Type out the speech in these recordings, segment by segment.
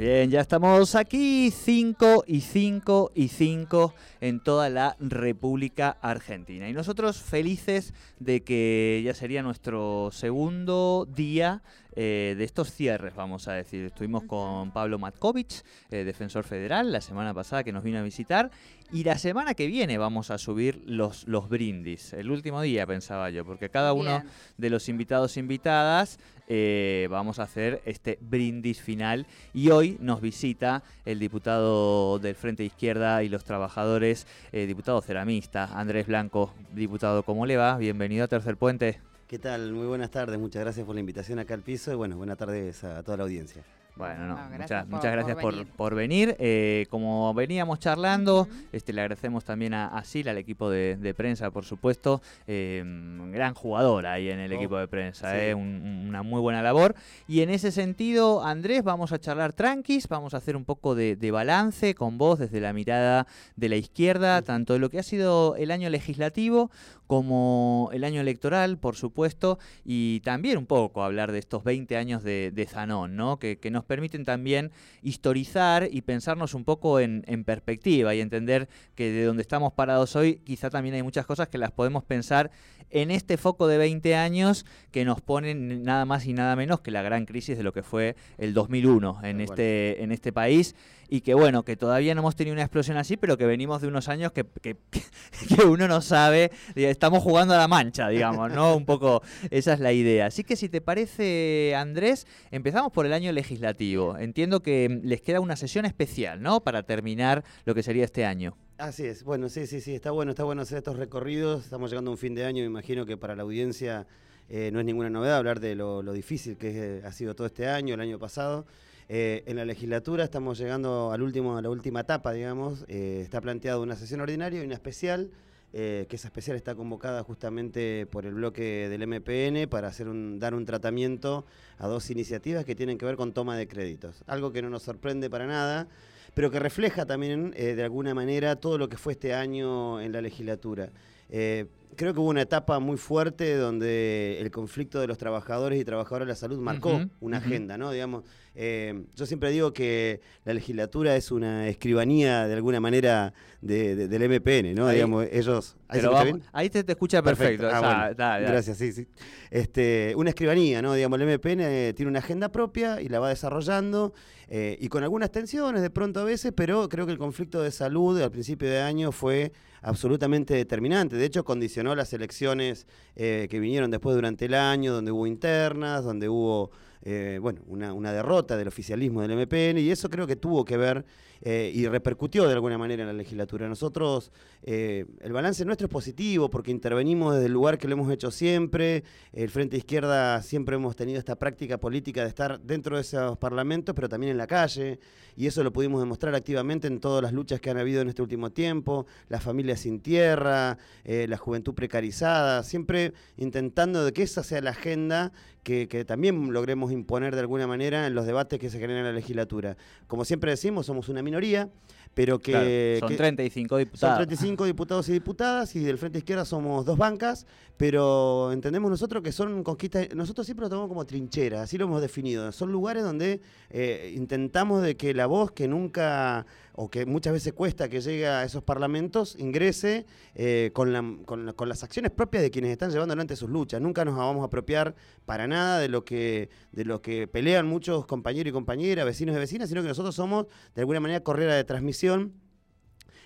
Bien, ya estamos aquí 5 y 5 y 5 en toda la República Argentina. Y nosotros felices de que ya sería nuestro segundo día eh, de estos cierres, vamos a decir. Estuvimos con Pablo Matkovich, eh, defensor federal, la semana pasada que nos vino a visitar. Y la semana que viene vamos a subir los, los brindis. El último día pensaba yo, porque cada uno de los invitados e invitadas eh, vamos a hacer este brindis final. Y hoy nos visita el diputado del Frente Izquierda y los Trabajadores, eh, diputado ceramista, Andrés Blanco. Diputado, ¿cómo le va? Bienvenido a Tercer Puente. ¿Qué tal? Muy buenas tardes, muchas gracias por la invitación acá al piso y bueno, buenas tardes a toda la audiencia. Bueno, no, No, gracias muchas, por- muchas gracias por por, venir. por venir. Eh, como veníamos charlando, este, le agradecemos también a, a Sil, al equipo de, de prensa, por supuesto. Eh, gran jugador ahí en el Oh, equipo de prensa, sí. eh, un- un- una muy buena labor. Y en ese sentido, Andrés, vamos a charlar tranquis, vamos a hacer un poco de, de balance con vos desde la mirada de la izquierda, tanto de lo que ha sido el año legislativo como el año electoral, por supuesto, y también un poco hablar de estos 20 años de, de Zanón, ¿no? que, que nos permiten también historizar y pensarnos un poco en, en perspectiva y entender que de donde estamos parados hoy, quizá también hay muchas cosas que las podemos pensar en este foco de 20 años que nos ponen nada más y nada menos que la gran crisis de lo que fue el 2001 en este, en este país y que bueno, que todavía no hemos tenido una explosión así, pero que venimos de unos años que, que, que uno no sabe, estamos jugando a la mancha, digamos, ¿no? Un poco esa es la idea. Así que si te parece, Andrés, empezamos por el año legislativo. Entiendo que mm, les queda una sesión especial, ¿no? Para terminar lo que sería este año. Así es, bueno, sí, sí, sí, está bueno, está bueno hacer estos recorridos, estamos llegando a un fin de año, me imagino que para la audiencia eh, no es ninguna novedad hablar de lo, lo difícil que es, ha sido todo este año, el año pasado. Eh, en la legislatura estamos llegando al último, a la última etapa, digamos, eh, está planteada una sesión ordinaria y una especial, eh, que esa especial está convocada justamente por el bloque del MPN para hacer un, dar un tratamiento a dos iniciativas que tienen que ver con toma de créditos. Algo que no nos sorprende para nada, pero que refleja también de alguna manera todo lo que fue este año en la legislatura. Eh, creo que hubo una etapa muy fuerte donde el conflicto de los trabajadores y trabajadoras de la salud marcó una agenda, ¿no? Digamos, eh, yo siempre digo que la legislatura es una escribanía de alguna manera de- de- del MPN, ¿no? Ahí- Digamos, ellos... ¿ahí se Pero escucha vamos- bien? ahí te, te escucha perfecto. Ah, esa- bueno. da- da. Gracias, sí, sí. Este, una escribanía, ¿no? Digamos, el MPN eh, tiene una agenda propia y la va desarrollando eh, y con algunas tensiones de pronto a veces, pero creo que el conflicto de salud al principio de año fue absolutamente determinante. De hecho, condicionó las elecciones eh, que vinieron después durante el año, donde hubo internas, donde hubo eh, bueno, una, una derrota del oficialismo del MPN y eso creo que tuvo que ver eh, y repercutió de alguna manera en la legislatura. Nosotros, eh, el balance nuestro es positivo porque intervenimos desde el lugar que lo hemos hecho siempre. El Frente Izquierda siempre hemos tenido esta práctica política de estar dentro de esos parlamentos, pero también en la calle. Y eso lo pudimos demostrar activamente en todas las luchas que han habido en este último tiempo. Las familias sin tierra, la juventud precarizada, siempre intentando que esa sea la agenda que, también logremos imponer de alguna manera en los debates que se generan en la legislatura. Como siempre decimos, somos una minoría, pero que... Claro, son que- 35 son diputados. 35 diputados y diputadas y del Frente Izquierda somos dos bancas, pero entendemos nosotros que son conquistas, nosotros siempre lo tomamos como trincheras, así lo hemos definido. Son lugares donde eh, intentamos de que la voz que nunca o que muchas veces cuesta que llegue a esos parlamentos ingrese eh, con, la- con la- con las acciones propias de quienes están llevando adelante sus luchas. Nunca nos vamos a apropiar para nada de lo que de lo que pelean muchos compañeros y compañeras, vecinos y vecinas, sino que nosotros somos de alguna manera correa de transmisión selección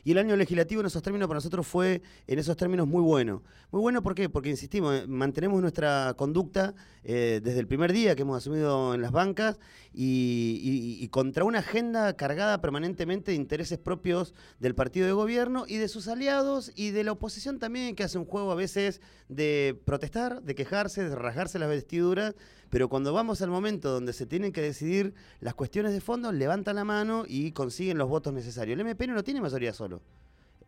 y el año legislativo en esos términos para nosotros fue, en esos términos, muy bueno. Muy bueno, ¿por qué? Porque, insistimos, eh, mantenemos nuestra conducta eh, desde el primer día que hemos asumido en las bancas y, y- contra una agenda cargada permanentemente de intereses propios del partido de gobierno y de sus aliados y de la oposición también, que hace un juego a veces de protestar, de quejarse, de rasgarse las vestiduras, pero cuando vamos al momento donde se tienen que decidir las cuestiones de fondo, levantan la mano y consiguen los votos necesarios. El MPN no tiene mayoría solo.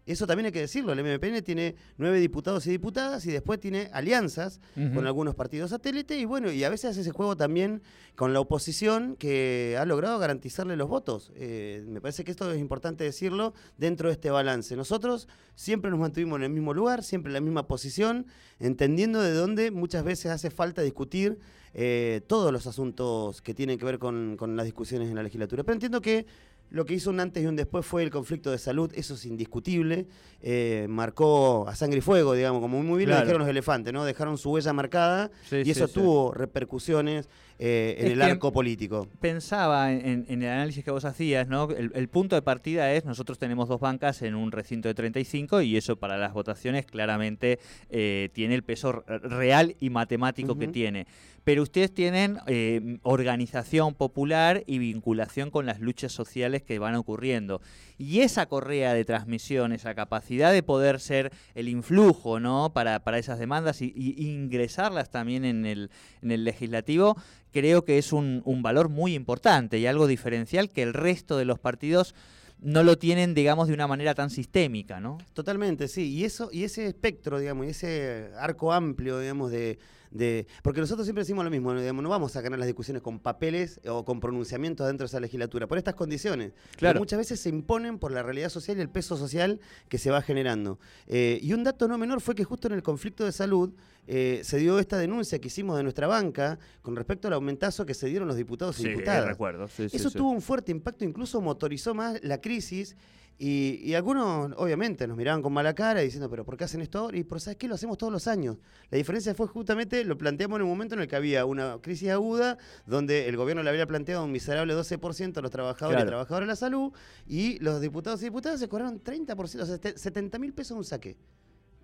Eso también hay que decirlo. El MPN tiene nueve diputados y diputadas y después tiene alianzas con algunos partidos satélite y bueno, y a veces hace ese juego también con la oposición que ha logrado garantizarle los votos. Eh, me parece que esto es importante decirlo dentro de este balance. Nosotros siempre nos mantuvimos en el mismo lugar, siempre en la misma posición, entendiendo de dónde muchas veces hace falta discutir eh, todos los asuntos que tienen que ver con, con las discusiones en la legislatura. Pero entiendo que lo que hizo un antes y un después fue el conflicto de salud, eso es indiscutible. eh, marcó a sangre y fuego, digamos, como muy bien lo Claro. dijeron los elefantes, ¿no? Dejaron su huella marcada Sí, y eso sí. tuvo repercusiones eh, en el arco político. Pensaba en, en el análisis que vos hacías, ¿no? El, el punto de partida es, nosotros tenemos dos bancas en un recinto de 35 y eso para las votaciones claramente eh, tiene el peso real y matemático que tiene. Pero ustedes tienen eh, organización popular y vinculación con las luchas sociales que van ocurriendo. Y esa correa de transmisión, esa capacidad de poder ser el influjo ¿no? para, para esas demandas y, y ingresarlas también en el, en el legislativo, creo que es un, un valor muy importante y algo diferencial que el resto de los partidos no lo tienen, digamos, de una manera tan sistémica, ¿no? Totalmente, sí. Y eso, y ese espectro, digamos, y ese arco amplio, digamos, de, de- Porque nosotros siempre decimos lo mismo, ¿no? digamos, no vamos a ganar las discusiones con papeles o con pronunciamientos dentro de esa legislatura, por estas condiciones. que Claro. muchas veces se imponen por la realidad social y el peso social que se va generando. Eh, y un dato no menor fue que justo en el conflicto de salud eh, se dio esta denuncia que hicimos de nuestra banca con respecto al aumentazo que se dieron los diputados y diputadas. recuerdo. sí, sí, Eso sí. tuvo un fuerte impacto, incluso motorizó más la crisis. Y, y algunos, obviamente, nos miraban con mala cara diciendo, pero ¿por qué hacen esto ahora? Y pero ¿sabes qué? Lo hacemos todos los años. La diferencia fue justamente, lo planteamos en un momento en el que había una crisis aguda, donde el gobierno le había planteado un miserable 12% a los trabajadores Claro. y trabajadoras de la salud, y los diputados y diputadas se cobraron 30%, o sea, 70 mil pesos de un saque.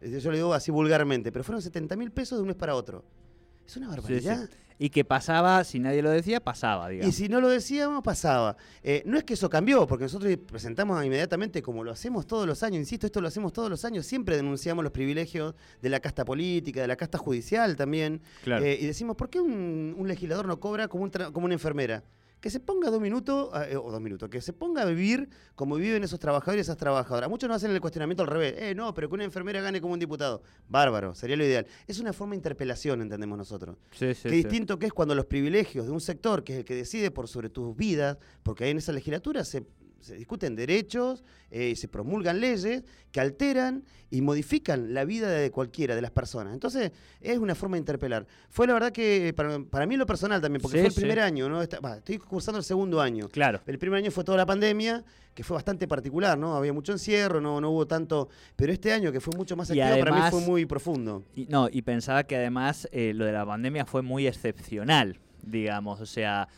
Yo le digo así vulgarmente, pero fueron 70 mil pesos de un mes para otro. Es una Sí, sí. Y que pasaba, si nadie lo decía, pasaba, Y digamos. si no lo decíamos, pasaba. Eh, no es que eso cambió, porque nosotros presentamos inmediatamente, como lo hacemos todos los años, insisto, esto lo hacemos todos los años, siempre denunciamos los privilegios de la casta política, de la casta judicial también. Claro. Eh, y decimos, ¿por qué un, un legislador no cobra como, un como una enfermera? Que se ponga dos minutos, eh, o dos minutos, que se ponga a vivir como viven esos trabajadores y esas trabajadoras. Muchos nos hacen el cuestionamiento al revés. Eh, no, pero que una enfermera gane como un diputado. Bárbaro, sería lo ideal. Es una forma de interpelación, entendemos nosotros. Sí, sí, Qué sí. distinto que es cuando los privilegios de un sector, que es el que decide por sobre tus vidas, porque ahí en esa legislatura se, se discuten derechos eh, se promulgan leyes que alteran y modifican la vida de cualquiera de las personas. Entonces, es una forma de interpelar. Fue la verdad que, para, para mí en lo personal también, porque Sí, fue el sí. primer año, ¿no? Estoy cursando el segundo año. Claro. El primer año fue toda la pandemia, que fue bastante particular, ¿no? Había mucho encierro, no, no hubo tanto. Pero este año, que fue mucho más activo, para mí fue muy profundo. Y, no, y pensaba que además eh, lo de la pandemia fue muy excepcional, digamos, o sea,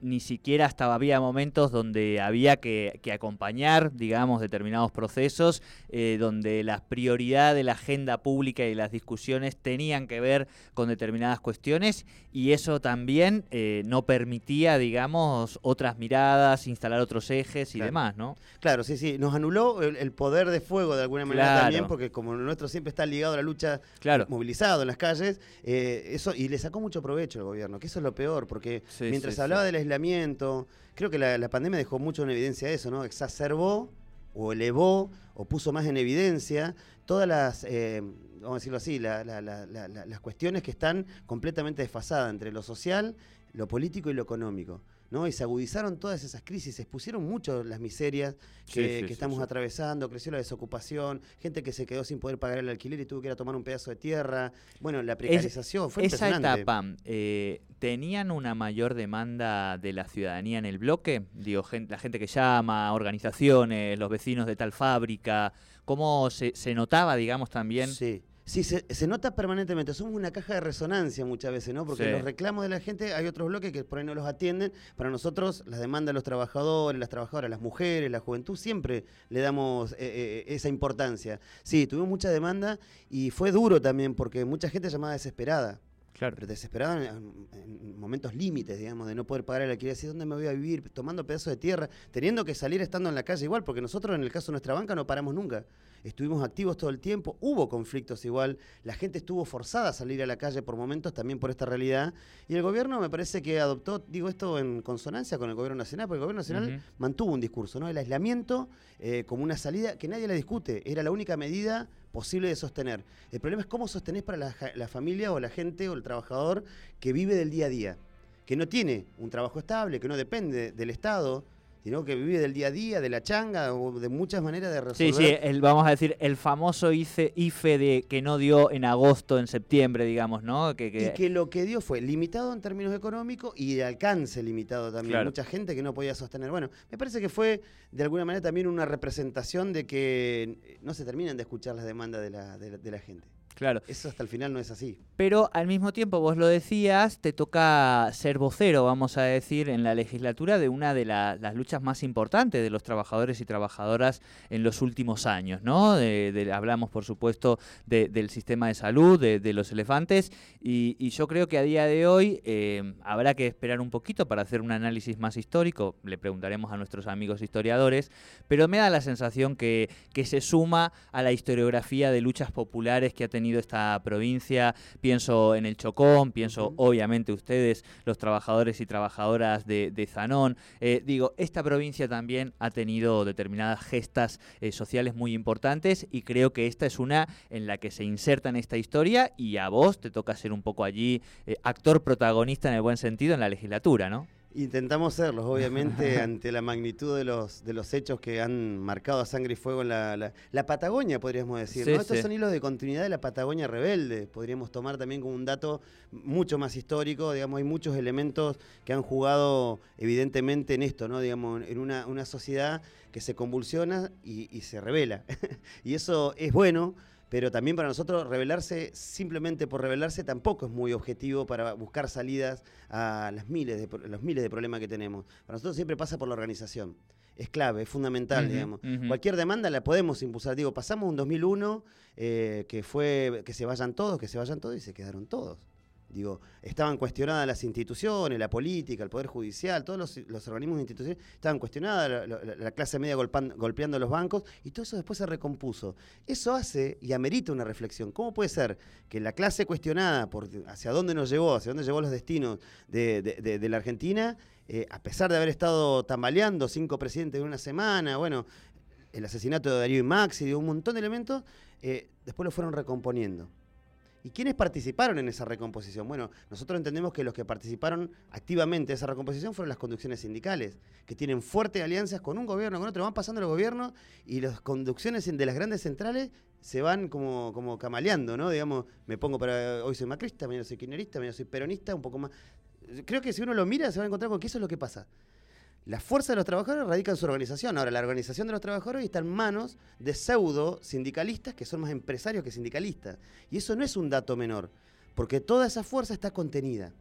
ni siquiera hasta había momentos donde había que, que acompañar, digamos, determinados procesos, eh, donde la prioridad de la agenda pública y las discusiones tenían que ver con determinadas cuestiones y eso también eh, no permitía, digamos, otras miradas, instalar otros ejes y Claro. demás, ¿no? Claro, sí, sí. Nos anuló el, el poder de fuego de alguna manera Claro. también, porque como nuestro siempre está ligado a la lucha, Claro. movilizado en las calles, eh, eso y le sacó mucho provecho al gobierno, que eso es lo peor, porque Sí, mientras sí, hablaba sí. del aislamiento, creo que la, pandemia dejó mucho en evidencia eso, ¿no? Exacerbó o elevó o puso más en evidencia todas las, eh, vamos a decirlo así, la- la- la- las cuestiones que están completamente desfasadas entre lo social, lo político y lo económico. ¿No? Y se agudizaron todas esas crisis, se expusieron mucho las miserias que, sí, que sí, estamos sí. atravesando, creció la desocupación, gente que se quedó sin poder pagar el alquiler y tuvo que ir a tomar un pedazo de tierra. Bueno, la precarización fue Esa etapa, eh, ¿tenían una mayor demanda de la ciudadanía en el bloque? Digo, gen- la gente que llama, organizaciones, los vecinos de tal fábrica, ¿cómo se, se notaba, digamos, también? Sí. Se, se nota permanentemente. Somos una caja de resonancia muchas veces, ¿no? Porque Sí. los reclamos de la gente, hay otros bloques que por ahí no los atienden. Para nosotros, las demandas de los trabajadores, las trabajadoras, las mujeres, la juventud, siempre le damos eh, eh, esa importancia. Sí, tuvimos mucha demanda y fue duro también porque mucha gente llamaba desesperada. Claro. Pero desesperada en, en momentos límites, digamos, de no poder pagar el alquiler. Decir, ¿dónde me voy a vivir? Tomando pedazos de tierra, teniendo que salir estando en la calle igual, porque nosotros en el caso de nuestra banca no paramos nunca. Estuvimos activos todo el tiempo, hubo conflictos igual, la gente estuvo forzada a salir a la calle por momentos también por esta realidad. Y el gobierno me parece que adoptó, digo esto en consonancia con el gobierno nacional, porque el gobierno nacional mantuvo un discurso, ¿no? El aislamiento eh, como una salida que nadie la discute, era la única medida posible de sostener. El problema es cómo sostenés para la, la familia o la gente o el trabajador que vive del día a día, que no tiene un trabajo estable, que no depende del Estado, sino que vive del día a día, de la changa o de muchas maneras de resolver. Sí, sí, el, vamos a decir, el famoso ICE, IFE de que no dio en agosto, en septiembre, digamos, ¿no? Que, que- Y que lo que dio fue limitado en términos económicos y de alcance limitado también. Claro. Mucha gente que no podía sostener. Bueno, me parece que fue de alguna manera también una representación de que no se terminan de escuchar las demandas de la, de la- de la gente. Claro. Eso hasta el final no es así. Pero al mismo tiempo, vos lo decías, te toca ser vocero, vamos a decir, en la legislatura de una de la- las luchas más importantes de los trabajadores y trabajadoras en los últimos años, ¿no? De- de- hablamos, por supuesto, de- del sistema de salud, de, los elefantes, y, y yo creo que a día de hoy eh, habrá que esperar un poquito para hacer un análisis más histórico, le preguntaremos a nuestros amigos historiadores, pero me da la sensación que, que se suma a la historiografía de luchas populares que ha tenido esta provincia. Pienso en el Chocón, pienso Ujú. obviamente ustedes, los trabajadores y trabajadoras de, de Zanón. Eh, digo, esta provincia también ha tenido determinadas gestas eh, sociales muy importantes y creo que esta es una en la que se inserta en esta historia y a vos te toca ser un poco allí eh, actor protagonista en el buen sentido en la legislatura, ¿no? Intentamos serlos, obviamente, ante la magnitud de los, de los hechos que han marcado a sangre y fuego en la, la- la Patagonia, podríamos decir. Sí, ¿no? Estos sí. son hilos de continuidad de la Patagonia rebelde. Podríamos tomar también como un dato mucho más histórico. Digamos, hay muchos elementos que han jugado evidentemente en esto, ¿no? Digamos, en una, una sociedad que se convulsiona y, y se revela. y eso es bueno. Pero también para nosotros revelarse simplemente por revelarse tampoco es muy objetivo para buscar salidas a las miles de, los miles de problemas que tenemos. Para nosotros siempre pasa por la organización. Es clave, es fundamental, digamos. Cualquier demanda la podemos impulsar. Digo, pasamos un 2001 eh, que fue que se vayan todos, que se vayan todos y se quedaron todos. Digo, estaban cuestionadas las instituciones, la política, el Poder Judicial, todos los, los organismos de instituciones estaban cuestionadas, la, la- la clase media golpeando los bancos, y todo eso después se recompuso. Eso hace y amerita una reflexión. ¿Cómo puede ser que la clase cuestionada por hacia dónde nos llevó, hacia dónde llevó los destinos de, de- de- de la Argentina, eh, a pesar de haber estado tambaleando cinco presidentes en una semana, bueno, el asesinato de Darío y Maxi, de un montón de elementos, eh, después lo fueron recomponiendo. ¿Y quiénes participaron en esa recomposición? Bueno, nosotros entendemos que los que participaron activamente de esa recomposición fueron las conducciones sindicales, que tienen fuertes alianzas con un gobierno, con otro, van pasando los gobiernos y las conducciones de las grandes centrales se van como, como camaleando, ¿no? Digamos, me pongo para, hoy soy macrista, mañana soy kirchnerista, mañana soy peronista, un poco más. Creo que si uno lo mira se va a encontrar con que eso es lo que pasa. La fuerza de los trabajadores radica en su organización. Ahora, la organización de los trabajadores está en manos de pseudo sindicalistas que son más empresarios que sindicalistas. Y eso no es un dato menor, porque toda esa fuerza está contenida.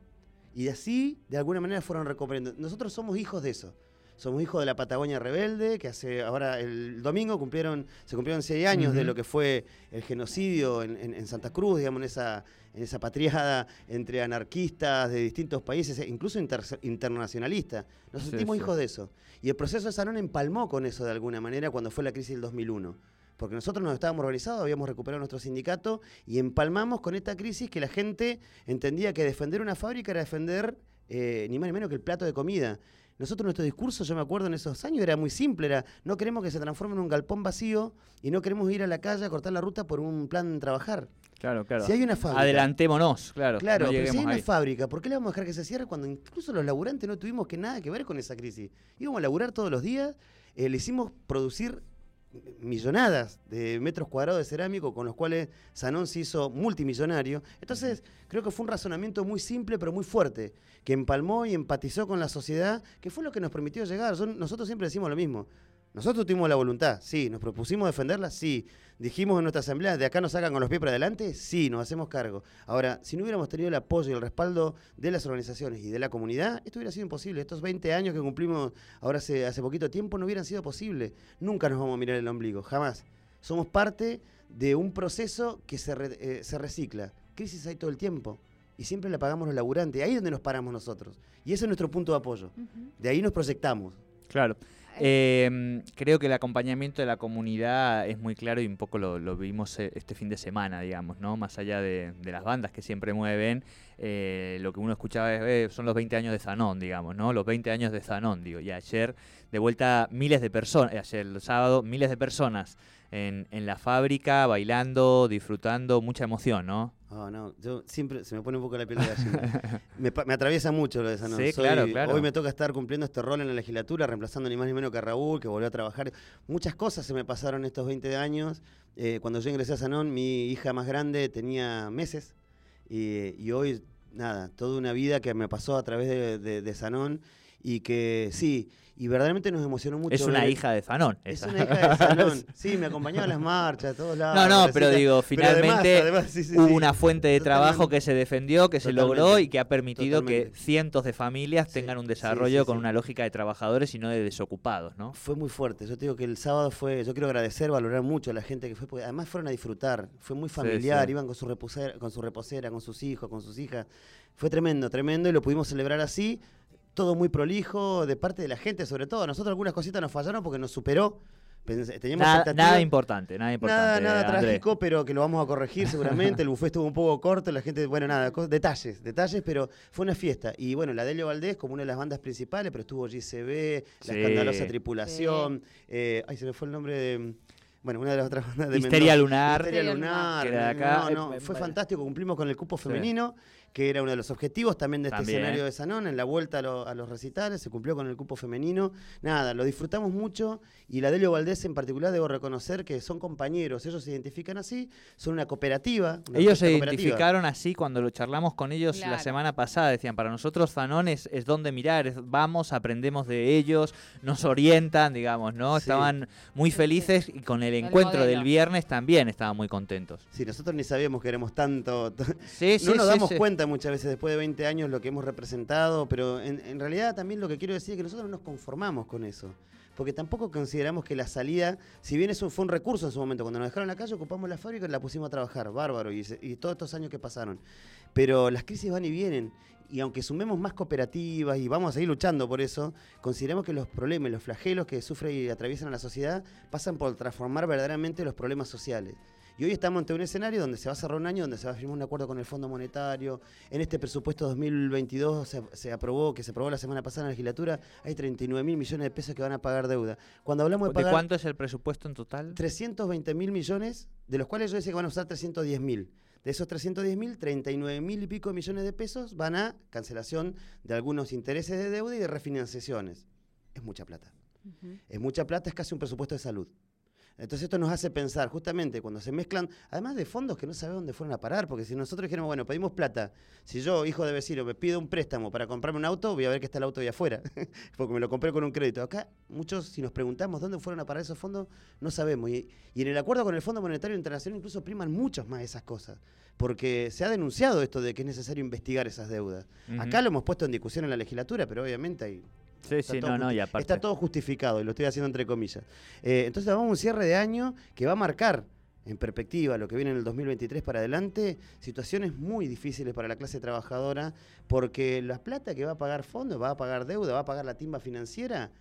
Y así, de alguna manera, fueron recuperando. Nosotros somos hijos de eso. Somos hijos de la Patagonia rebelde, que hace ahora el domingo cumplieron, se cumplieron seis años de lo que fue el genocidio en, en- en Santa Cruz, digamos, en esa, en esa patriada entre anarquistas de distintos países, e incluso inter- internacionalistas. Nos sentimos sí. hijos de eso. Y el proceso de Sanón empalmó con eso de alguna manera cuando fue la crisis del 2001. Porque nosotros nos estábamos organizados, habíamos recuperado nuestro sindicato y empalmamos con esta crisis que la gente entendía que defender una fábrica era defender eh, ni más ni menos que el plato de comida. Nosotros nuestro discurso, yo me acuerdo en esos años, era muy simple, era no queremos que se transforme en un galpón vacío y no queremos ir a la calle a cortar la ruta por un plan trabajar. Claro, claro. Si hay una fábrica. Adelantémonos, claro. Claro, no pero si hay una ahí. fábrica, ¿por qué le vamos a dejar que se cierre cuando incluso los laburantes no tuvimos que nada que ver con esa crisis? Íbamos a laburar todos los días, eh, le hicimos producir millonadas de metros cuadrados de cerámico con los cuales Sanón se hizo multimillonario. Entonces, creo que fue un razonamiento muy simple pero muy fuerte, que empalmó y empatizó con la sociedad, que fue lo que nos permitió llegar. Nosotros siempre decimos lo mismo. Nosotros tuvimos la voluntad, sí. Nos propusimos defenderla, sí. Dijimos en nuestra asamblea, ¿de acá nos sacan con los pies para adelante? Sí, nos hacemos cargo. Ahora, si no hubiéramos tenido el apoyo y el respaldo de las organizaciones y de la comunidad, esto hubiera sido imposible. Estos 20 años que cumplimos ahora hace, hace poquito tiempo no hubieran sido posible. Nunca nos vamos a mirar el ombligo, jamás. Somos parte de un proceso que se, re- eh, se recicla. Crisis hay todo el tiempo. Y siempre la pagamos los laburantes. Ahí es donde nos paramos nosotros. Y ese es nuestro punto de apoyo. De ahí nos proyectamos. Claro. Eh, creo que el acompañamiento de la comunidad es muy claro y un poco lo, vimos eh, este fin de semana, digamos, ¿no? Más allá de, las bandas que siempre mueven, eh, lo que uno escuchaba es, eh, son los 20 años de Zanón, digamos, ¿no? Los 20 años de Zanón, digo. Y ayer, de vuelta, miles de personas, ayer el sábado, miles de personas en, en la fábrica, bailando, disfrutando, mucha emoción, ¿no? Oh, no, yo siempre se me pone un poco la piel de gallina. me, me atraviesa mucho lo de Sanón. Sí, Soy- claro, claro. Hoy me toca estar cumpliendo este rol en la legislatura, reemplazando ni más ni menos que a Raúl, que volvió a trabajar. Muchas cosas se me pasaron estos 20 años. Eh, cuando yo ingresé a Sanón, mi hija más grande tenía meses. Y, y hoy, nada, toda una vida que me pasó a través de, de- de Sanón. Y que sí, y verdaderamente nos emocionó mucho. es una ver- hija de Zanón. Es esa. una hija de Sanón. Sí, me acompañaba a las marchas, a todos lados. No, no, pero digo, Pero además- finalmente además, sí, sí, hubo sí. una fuente de trabajo Totalmente. que se defendió, que se logró y que ha permitido que cientos de familias tengan un desarrollo con una lógica de trabajadores y no de desocupados, ¿no? Fue muy fuerte. Yo te digo que el sábado fue. Yo quiero agradecer, valorar mucho a la gente que fue, porque además fueron a disfrutar. Fue muy familiar, iban con su, reposera, con su reposera, con sus hijos, con sus hijas. Fue tremendo, tremendo y lo pudimos celebrar así. Todo muy prolijo, de parte de la gente, sobre todo. Nosotros algunas cositas nos fallaron porque nos superó. Teníamos Nada, importante, nada importante. Nada, nada trágico, pero que lo vamos a corregir seguramente. El buffet estuvo un poco corto, la gente, bueno, nada, detalles, detalles, pero fue una fiesta. Y bueno, la Delio Valdés como una de las bandas principales, pero estuvo GCB, La Sí. Escandalosa Tripulación, eh, ay, se me fue el nombre de... Bueno, una de las otras bandas de Histeria Mendoza. Lunar. Histeria Lunar. Que era de acá. No, no, Eh, fue eh, fantástico. Cumplimos con el cupo Sí. femenino, que era uno de los objetivos también de este También. escenario de Sanón. En la vuelta a, lo- a los recitales se cumplió con el cupo femenino. Nada, lo disfrutamos mucho. Y la Delio Valdés en particular, debo reconocer que son compañeros. Ellos se identifican así. Son una cooperativa. una Ellos se cooperativa. identificaron así cuando lo charlamos con ellos la semana pasada. Decían, para nosotros Zanón es, es donde mirar, es- vamos, aprendemos de ellos, nos orientan, digamos, ¿no? Sí. Estaban muy felices y con el El encuentro del viernes también estaban muy contentos. Sí, nosotros ni sabíamos que éramos tanto. Sí, sí, no nos sí, damos sí. cuenta muchas veces después de 20 años lo que hemos representado, pero en, en realidad también lo que quiero decir es que nosotros no nos conformamos con eso. Porque tampoco consideramos que la salida, si bien eso fue un recurso en su momento, cuando nos dejaron en la calle ocupamos la fábrica y la pusimos a trabajar, bárbaro, y, y todos estos años que pasaron. Pero las crisis van y vienen, y aunque sumemos más cooperativas y vamos a seguir luchando por eso, consideramos que los problemas, los flagelos que sufre y atraviesan a la sociedad pasan por transformar verdaderamente los problemas sociales. Y hoy estamos ante un escenario donde se va a cerrar un año, donde se va a firmar un acuerdo con el Fondo Monetario. En este presupuesto 2022 se, se aprobó, que se aprobó la semana pasada en la legislatura, hay 39 mil millones de pesos que van a pagar deuda. Cuando hablamos de ¿De pagar cuánto es el presupuesto en total? 320 mil millones, de los cuales yo decía que van a usar 310 mil. De esos 310 mil, 39 mil y pico millones de pesos van a cancelación de algunos intereses de deuda y de refinanciaciones. Es mucha plata. Es mucha plata, es casi un presupuesto de salud. Entonces esto nos hace pensar, justamente, cuando se mezclan, además de fondos que no sabemos dónde fueron a parar, porque si nosotros dijéramos, bueno, pedimos plata, si yo, hijo de vecino, me pido un préstamo para comprarme un auto, voy a ver que está el auto ahí afuera, porque me lo compré con un crédito. Acá, muchos, si nos preguntamos dónde fueron a parar esos fondos, no sabemos. Y, y en el acuerdo con el Fondo Monetario Internacional incluso priman muchos más esas cosas, porque se ha denunciado esto de que es necesario investigar esas deudas. Acá lo hemos puesto en discusión en la legislatura, pero obviamente hay Sí, Está sí, todo no, no, y aparte. Está todo justificado y lo estoy haciendo entre comillas. Eh, entonces vamos a un cierre de año que va a marcar en perspectiva lo que viene en el 2023 para adelante, situaciones muy difíciles para la clase trabajadora, porque la plata que va a pagar fondos, va a pagar deuda, va a pagar la timba financiera,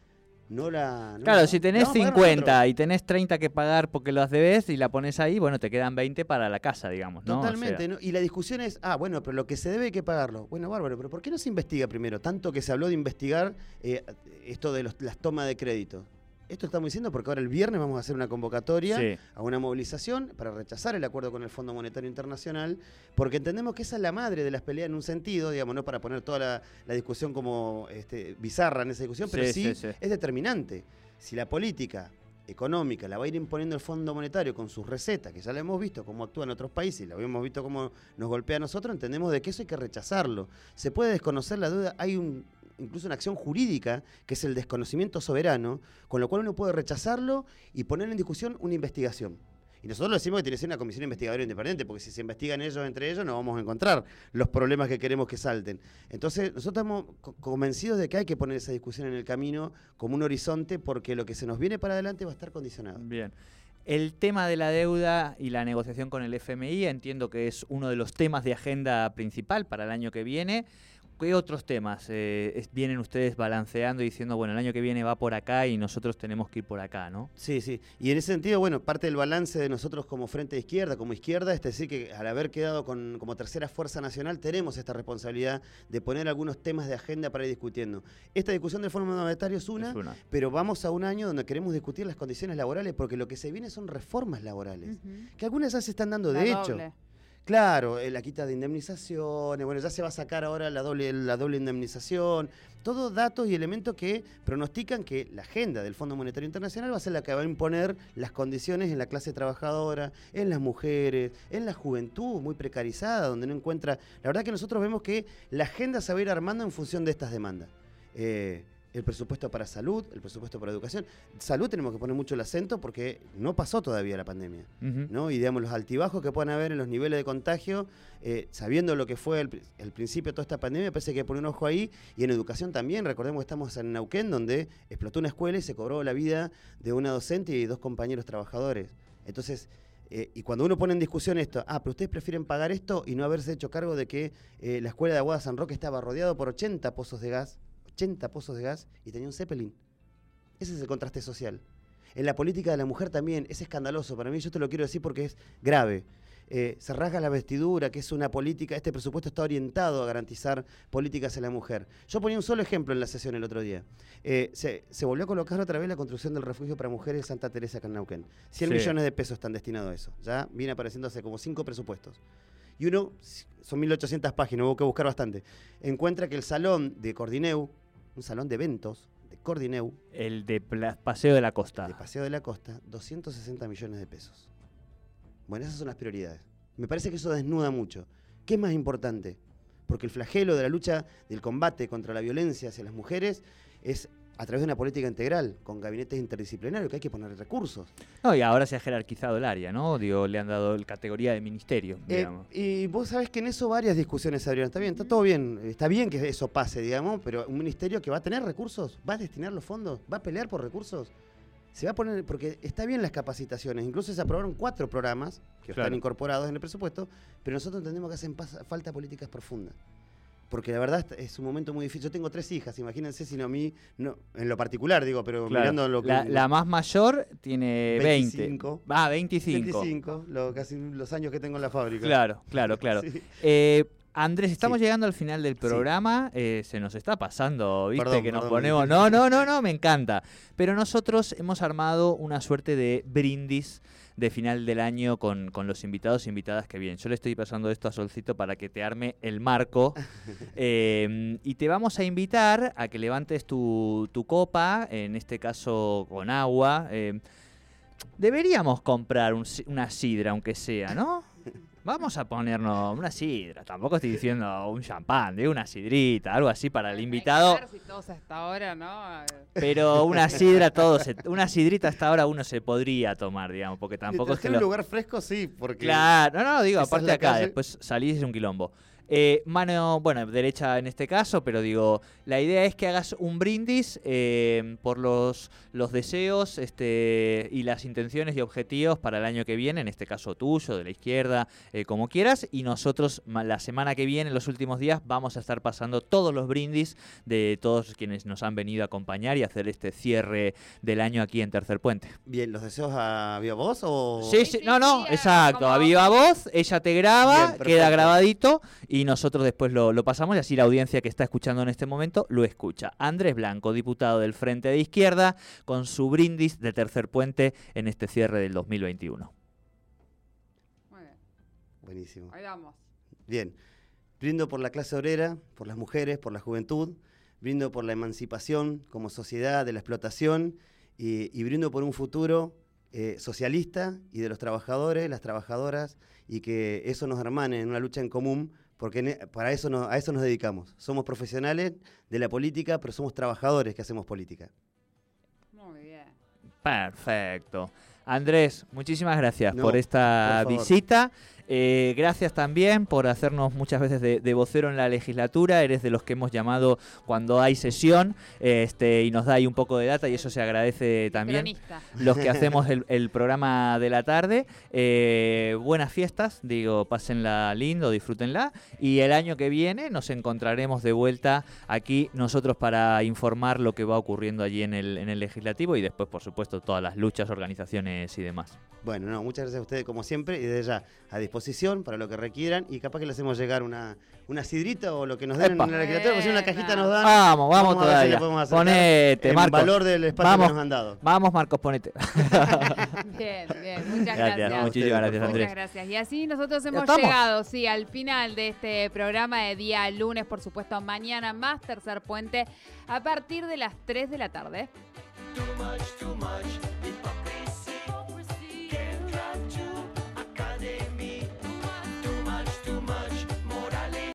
no la... no Claro, la- si tenés vamos a pagar 50 nosotros. y tenés 30 que pagar porque las debes y la pones ahí, bueno, te quedan 20 para la casa, digamos, ¿no? O sea, Totalmente, ¿no? Y la discusión es, ah, bueno, pero lo que se debe hay que pagarlo. Bueno, bárbaro, pero ¿por qué no se investiga primero? Tanto que se habló de investigar eh, esto de los- las tomas de crédito. Esto estamos diciendo porque ahora el viernes vamos a hacer una convocatoria Sí. a una movilización para rechazar el acuerdo con el Fondo Monetario Internacional, porque entendemos que esa es la madre de las peleas en un sentido, digamos, no para poner toda la, la discusión como este, bizarra en esa discusión, pero Sí, es determinante. Si la política económica la va a ir imponiendo el Fondo Monetario con sus recetas, que ya la hemos visto cómo actúa en otros países, y la hemos visto cómo nos golpea a nosotros, entendemos de que eso hay que rechazarlo. Se puede desconocer la deuda, hay un incluso una acción jurídica, que es el desconocimiento soberano, con lo cual uno puede rechazarlo y poner en discusión una investigación. Y nosotros lo decimos que tiene que ser una comisión investigadora independiente, porque si se investigan ellos entre ellos, no vamos a encontrar los problemas que queremos que salten. Entonces, nosotros estamos co- convencidos de que hay que poner esa discusión en el camino como un horizonte, porque lo que se nos viene para adelante va a estar condicionado. Bien. El tema de la deuda y la negociación con el FMI entiendo que es uno de los temas de agenda principal para el año que viene. ¿Qué otros temas eh, es- vienen ustedes balanceando y diciendo, bueno, el año que viene va por acá y nosotros tenemos que ir por acá, ¿no? Sí, sí. Y en ese sentido, bueno, parte del balance de nosotros como Frente de Izquierda, como izquierda, es decir, que al haber quedado con, como tercera fuerza nacional, tenemos esta responsabilidad de poner algunos temas de agenda para ir discutiendo. Esta discusión del Fondo Monetario es una, Es una. pero vamos a un año donde queremos discutir las condiciones laborales, porque lo que se viene son reformas laborales, que algunas ya se están dando La de hecho. Claro, eh, la quita de indemnizaciones, bueno, ya se va a sacar ahora la doble, la doble indemnización, todos datos y elementos que pronostican que la agenda del Fondo Monetario Internacional va a ser la que va a imponer las condiciones en la clase trabajadora, en las mujeres, en la juventud muy precarizada, donde no encuentra... La verdad que nosotros vemos que la agenda se va a ir armando en función de estas demandas. Eh, el presupuesto para salud, el presupuesto para educación. Salud tenemos que poner mucho el acento porque no pasó todavía la pandemia. ¿no? Y digamos, los altibajos que puedan haber en los niveles de contagio, eh, sabiendo lo que fue el, pri- el principio de toda esta pandemia, parece que hay que poner un ojo ahí. Y en educación también, recordemos que estamos en Neuquén, donde explotó una escuela y se cobró la vida de una docente y dos compañeros trabajadores. Entonces, eh, y cuando uno pone en discusión esto, ah, pero ustedes prefieren pagar esto y no haberse hecho cargo de que eh, la escuela de Aguada San Roque estaba rodeado por 80 pozos de gas, 80 pozos de gas y tenía un Zeppelin. Ese es el contraste social. En la política de la mujer también es escandaloso. Para mí, yo te lo quiero decir porque es grave. Eh, se rasga la vestidura, que es una política, este presupuesto está orientado a garantizar políticas en la mujer. Yo ponía un solo ejemplo en la sesión el otro día. Eh, se, se volvió a colocar otra vez la construcción del refugio para mujeres de Santa Teresa Neuquén. 100 Sí. millones de pesos están destinados a eso. Ya viene apareciendo hace como cinco presupuestos. Y uno, son 1800 páginas, hubo que buscar bastante, encuentra que el salón de Cordineu, un salón de eventos de Cordineu, El de Paseo de la Costa. de Paseo de la Costa, 260 millones de pesos. Bueno, esas son las prioridades. Me parece que eso desnuda mucho. ¿Qué es más importante? Porque el flagelo de la lucha, del combate contra la violencia hacia las mujeres es a través de una política integral, con gabinetes interdisciplinarios, que hay que poner recursos. No, y ahora se ha jerarquizado el área, ¿no? Digo, le han dado el categoría de ministerio, Eh, digamos. y vos sabés que en eso varias discusiones se abrieron. Está bien, está todo bien. Está bien que eso pase, digamos, pero un ministerio que va a tener recursos, va a destinar los fondos, va a pelear por recursos. Se va a poner, porque está bien las capacitaciones, incluso se aprobaron cuatro programas que Claro. están incorporados en el presupuesto, pero nosotros entendemos que hacen falta políticas profundas. Porque la verdad es un momento muy difícil. Yo tengo tres hijas, imagínense si no a mí, no, en lo particular digo, pero Claro. mirando lo que... la, la más mayor tiene 20. 25. Ah, 25. 25, lo- casi los años que tengo en la fábrica. Claro, claro, claro. Sí. Eh, Andrés, estamos Sí. llegando al final del programa. eh, se nos está pasando, ¿viste? Perdón, que nos perdón, ponemos. No, no, no, no, me encanta. Pero nosotros hemos armado una suerte de brindis de final del año con, con los invitados e invitadas que vienen. Yo le estoy pasando esto a Solcito para que te arme el marco. eh, y te vamos a invitar a que levantes tu, tu copa, en este caso con agua. eh, deberíamos comprar un una sidra, aunque sea, ¿no? Vamos a ponernos una sidra. Tampoco estoy diciendo un champán, digo una sidrita, algo así para el invitado. Si todos hasta ahora, ¿no? Pero una sidra, todo se- una sidrita hasta ahora uno se podría tomar, digamos, porque tampoco es que lo- un lugar fresco, sí, porque... Claro, no, no, digo, esa es aparte la acá, calle. después salís es un quilombo. Eh, mano, bueno, derecha en este caso, pero digo, la idea es que hagas un brindis eh, por los, los deseos este, y las intenciones y objetivos para el año que viene, en este caso tuyo, de la izquierda, eh, como quieras, y nosotros la semana que viene, en los últimos días, vamos a estar pasando todos los brindis de todos quienes nos han venido a acompañar y hacer este cierre del año aquí en Tercer Puente. Bien, ¿los deseos a viva voz o...? Sí, Sí, sí, sí, no, no, sí, exacto. A viva voz, ella te graba, Bien, queda grabadito y nosotros después lo, lo pasamos y así la audiencia que está escuchando en este momento lo escucha. Andrés Blanco, diputado del Frente de Izquierda, con su brindis de tercer puente en este cierre del 2021. Muy bien, Buenísimo. ahí vamos. Bien. Brindo por la clase obrera, por las mujeres, por la juventud. Brindo por la emancipación como sociedad de la explotación y, y brindo por un futuro eh, socialista y de los trabajadores, las trabajadoras y que eso nos hermane en una lucha en común porque e- para eso nos- a eso nos dedicamos. Somos profesionales de la política, pero somos trabajadores que hacemos política. Muy bien. Perfecto. Andrés, muchísimas gracias No, por esta por visita. Eh, gracias también por hacernos muchas veces de, de vocero en la legislatura. Eres de los que hemos llamado cuando hay sesión este, y nos da ahí un poco de data y eso se agradece también. Cronista. Los que hacemos el, el programa de la tarde. Eh, buenas fiestas, digo, pásenla lindo, disfrútenla. Y el año que viene nos encontraremos de vuelta aquí nosotros para informar lo que va ocurriendo allí en el, en el legislativo y después, por supuesto, todas las luchas, organizaciones y demás. Bueno, no, muchas gracias a ustedes como siempre y desde ya a disposición para lo que requieran y capaz que les hacemos llegar una, una sidrita o lo que nos den Epa. en la legislatura, porque si una cajita nos dan. Vamos, vamos, a ver si le todavía. podemos acercar Ponete, el Marcos. valor del espacio Vamos. que nos han dado. Vamos, Marcos, ponete. Bien, bien. Muchas Gracias, gracias. muchísimas gracias. Andrés. Muchas gracias. Y así nosotros hemos estamos. llegado, sí, al final de este programa de día lunes, por supuesto, mañana más tercer puente a partir de las 3 de la tarde. Too much, too much. It